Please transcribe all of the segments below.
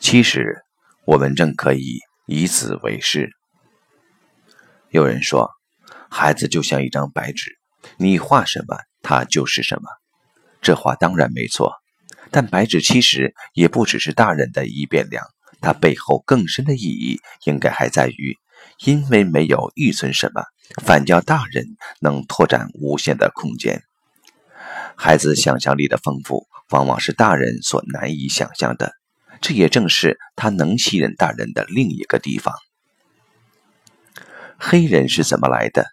其实，我们正可以以此为师。有人说，孩子就像一张白纸，你画什么，他就是什么。这话当然没错，但白纸其实也不只是大人的一变量，它背后更深的意义，应该还在于，因为没有预存什么，反叫大人能拓展无限的空间。孩子想象力的丰富，往往是大人所难以想象的，这也正是他能吸引大人的另一个地方。黑人是怎么来的？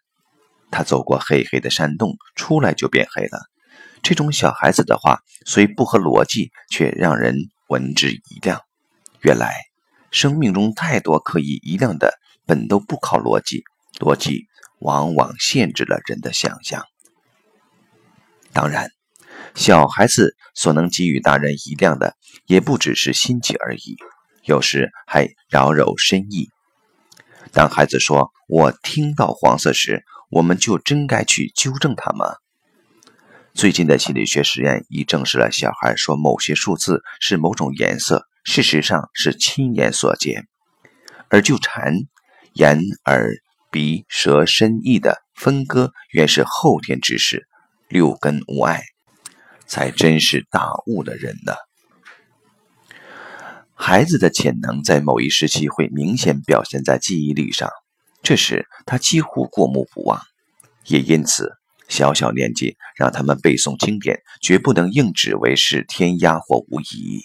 他走过黑黑的山洞，出来就变黑了。这种小孩子的话虽不合逻辑，却让人闻之一亮。原来，生命中太多可以一亮的，本都不靠逻辑，逻辑往往限制了人的想象。当然，小孩子所能给予大人一亮的，也不只是心气而已，有时还饶有深意。当孩子说“我听到黄色”时，我们就真该去纠正他吗？最近的心理学实验已证实了，小孩说某些数字是某种颜色，事实上是亲眼所见。而就蝉、眼、耳、鼻、舌、身、意的分割，原是后天之事，六根无碍，才真是大悟的人呢。孩子的潜能在某一时期会明显表现在记忆力上，这时他几乎过目不忘。也因此，小小年纪让他们背诵经典，绝不能硬指为是添鸭或无意义。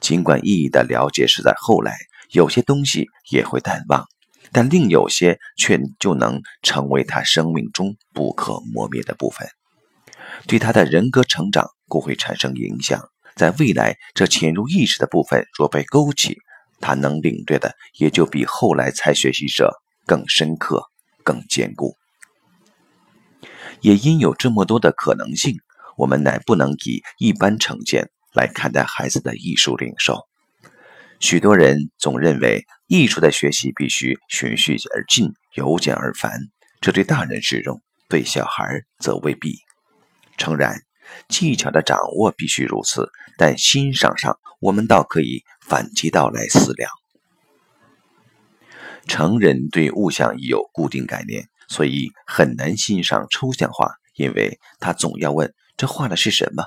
尽管意义的了解是在后来，有些东西也会淡忘，但另有些却就能成为他生命中不可磨灭的部分，对他的人格成长固会产生影响。在未来，这潜入意识的部分若被勾起，他能领略的也就比后来才学习者更深刻、更坚固。也因有这么多的可能性，我们乃不能以一般成见来看待孩子的艺术领受。许多人总认为艺术的学习必须循序而进、由简而繁，这对大人适用，对小孩则未必。诚然。技巧的掌握必须如此，但欣赏上，我们倒可以反其道来思量。成人对物象已有固定概念，所以很难欣赏抽象画，因为他总要问这画的是什么。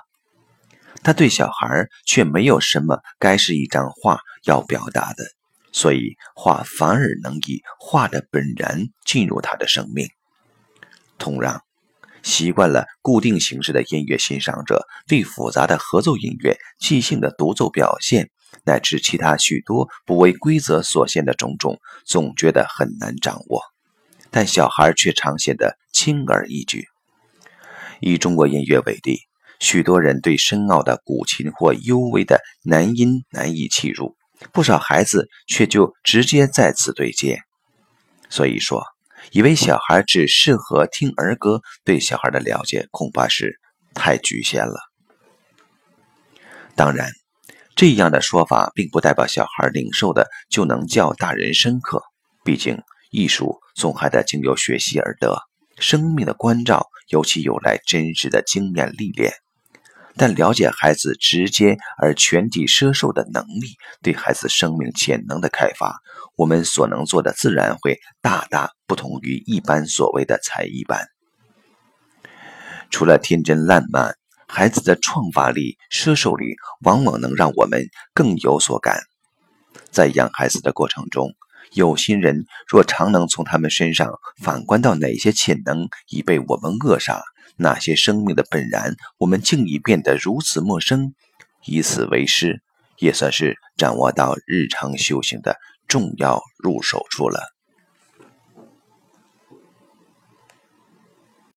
他对小孩却没有什么该是一张画要表达的，所以画反而能以画的本然进入他的生命。同样。习惯了固定形式的音乐欣赏者，对复杂的合奏音乐、即兴的独奏表现，乃至其他许多不为规则所限的种种，总觉得很难掌握。但小孩却常显得轻而易举。以中国音乐为例，许多人对深奥的古琴或幽微的男音难以契入，不少孩子却就直接在此对接。所以说。以为小孩只适合听儿歌，对小孩的了解恐怕是太局限了。当然，这样的说法并不代表小孩领受的就能较大人深刻。毕竟，艺术总还得经由学习而得，生命的关照尤其有赖真实的经验历练。但了解孩子直接而全体摄受的能力，对孩子生命潜能的开发，我们所能做的自然会大大不同于一般所谓的才艺班。除了天真烂漫，孩子的创发力、奢受力，往往能让我们更有所感。在养孩子的过程中，有心人若常能从他们身上反观到哪些潜能已被我们扼杀。哪些生命的本然，我们竟已变得如此陌生，以此为师，也算是掌握到日常修行的重要入手处了。